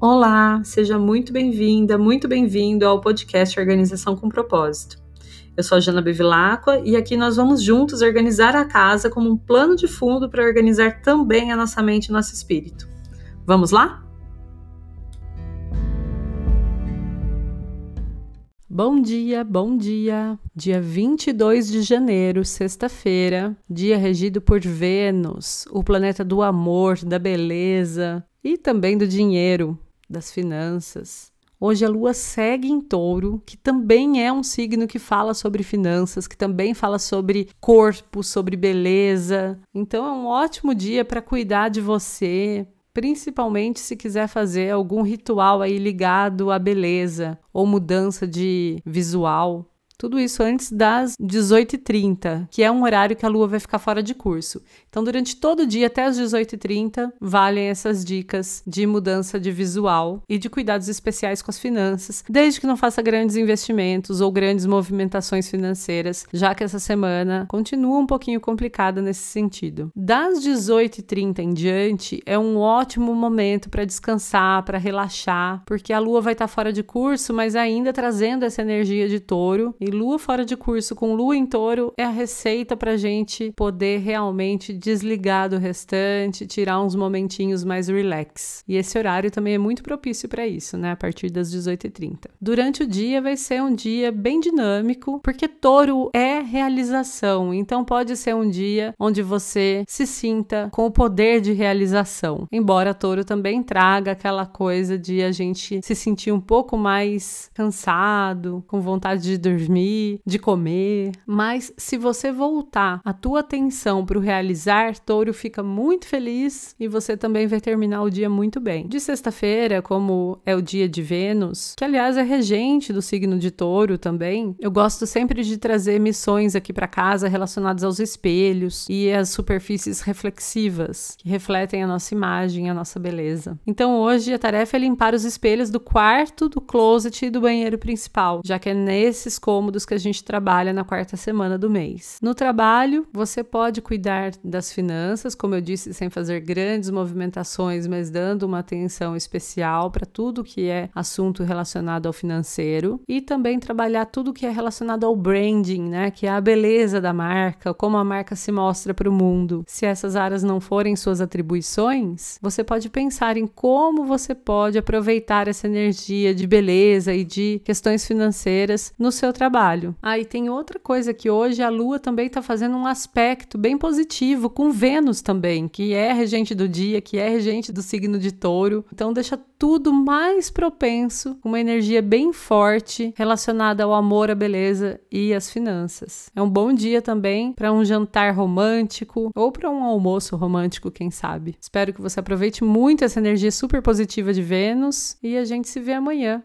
Olá, seja muito bem-vinda, muito bem-vindo ao podcast Organização com Propósito. Eu sou a Jana Bevilacqua e aqui nós vamos juntos organizar a casa como um plano de fundo para organizar também a nossa mente e nosso espírito. Vamos lá? Bom dia, bom dia. Dia 22 de janeiro, sexta-feira, dia regido por Vênus, o planeta do amor, da beleza e também do dinheiro, das finanças. Hoje a lua segue em touro, que também é um signo que fala sobre finanças, que também fala sobre corpo, sobre beleza. Então é um ótimo dia para cuidar de você, principalmente se quiser fazer algum ritual aí ligado à beleza ou mudança de visual. Tudo isso antes das 18h30, que é um horário que a lua vai ficar fora de curso. Então, durante todo o dia, até as 18h30, valem essas dicas de mudança de visual e de cuidados especiais com as finanças, desde que não faça grandes investimentos ou grandes movimentações financeiras, já que essa semana continua um pouquinho complicada nesse sentido. Das 18h30 em diante, é um ótimo momento para descansar, para relaxar, porque a lua vai estar fora de curso, mas ainda trazendo essa energia de touro e lua fora de curso com lua em touro é a receita para gente poder realmente desligar do restante, tirar uns momentinhos mais relax. E esse horário também é muito propício para isso, né? A partir das 18h30. Durante o dia vai ser um dia bem dinâmico, porque touro é realização, então pode ser um dia onde você se sinta com o poder de realização. Embora touro também traga aquela coisa de a gente se sentir um pouco mais cansado, com vontade de dormir dormir, de comer, mas se você voltar a tua atenção para o realizar, touro fica muito feliz e você também vai terminar o dia muito bem. De sexta-feira, como é o dia de Vênus, que aliás é regente do signo de touro também, eu gosto sempre de trazer missões aqui para casa relacionadas aos espelhos e às superfícies reflexivas que refletem a nossa imagem, a nossa beleza. Então hoje a tarefa é limpar os espelhos do quarto, do closet e do banheiro principal, já que é nesses cômodos cômodos que a gente trabalha na quarta semana do mês. No trabalho, você pode cuidar das finanças, como eu disse, sem fazer grandes movimentações, mas dando uma atenção especial para tudo que é assunto relacionado ao financeiro e também trabalhar tudo que é relacionado ao branding, né, que é a beleza da marca, como a marca se mostra para o mundo. Se essas áreas não forem suas atribuições, você pode pensar em como você pode aproveitar essa energia de beleza e de questões financeiras no seu trabalho trabalho. Ah, tem outra coisa que hoje a Lua também está fazendo um aspecto bem positivo com Vênus também, que é regente do dia, que é regente do signo de Touro. Então deixa tudo mais propenso, uma energia bem forte relacionada ao amor, à beleza e às finanças. É um bom dia também para um jantar romântico ou para um almoço romântico, quem sabe. Espero que você aproveite muito essa energia super positiva de Vênus e a gente se vê amanhã.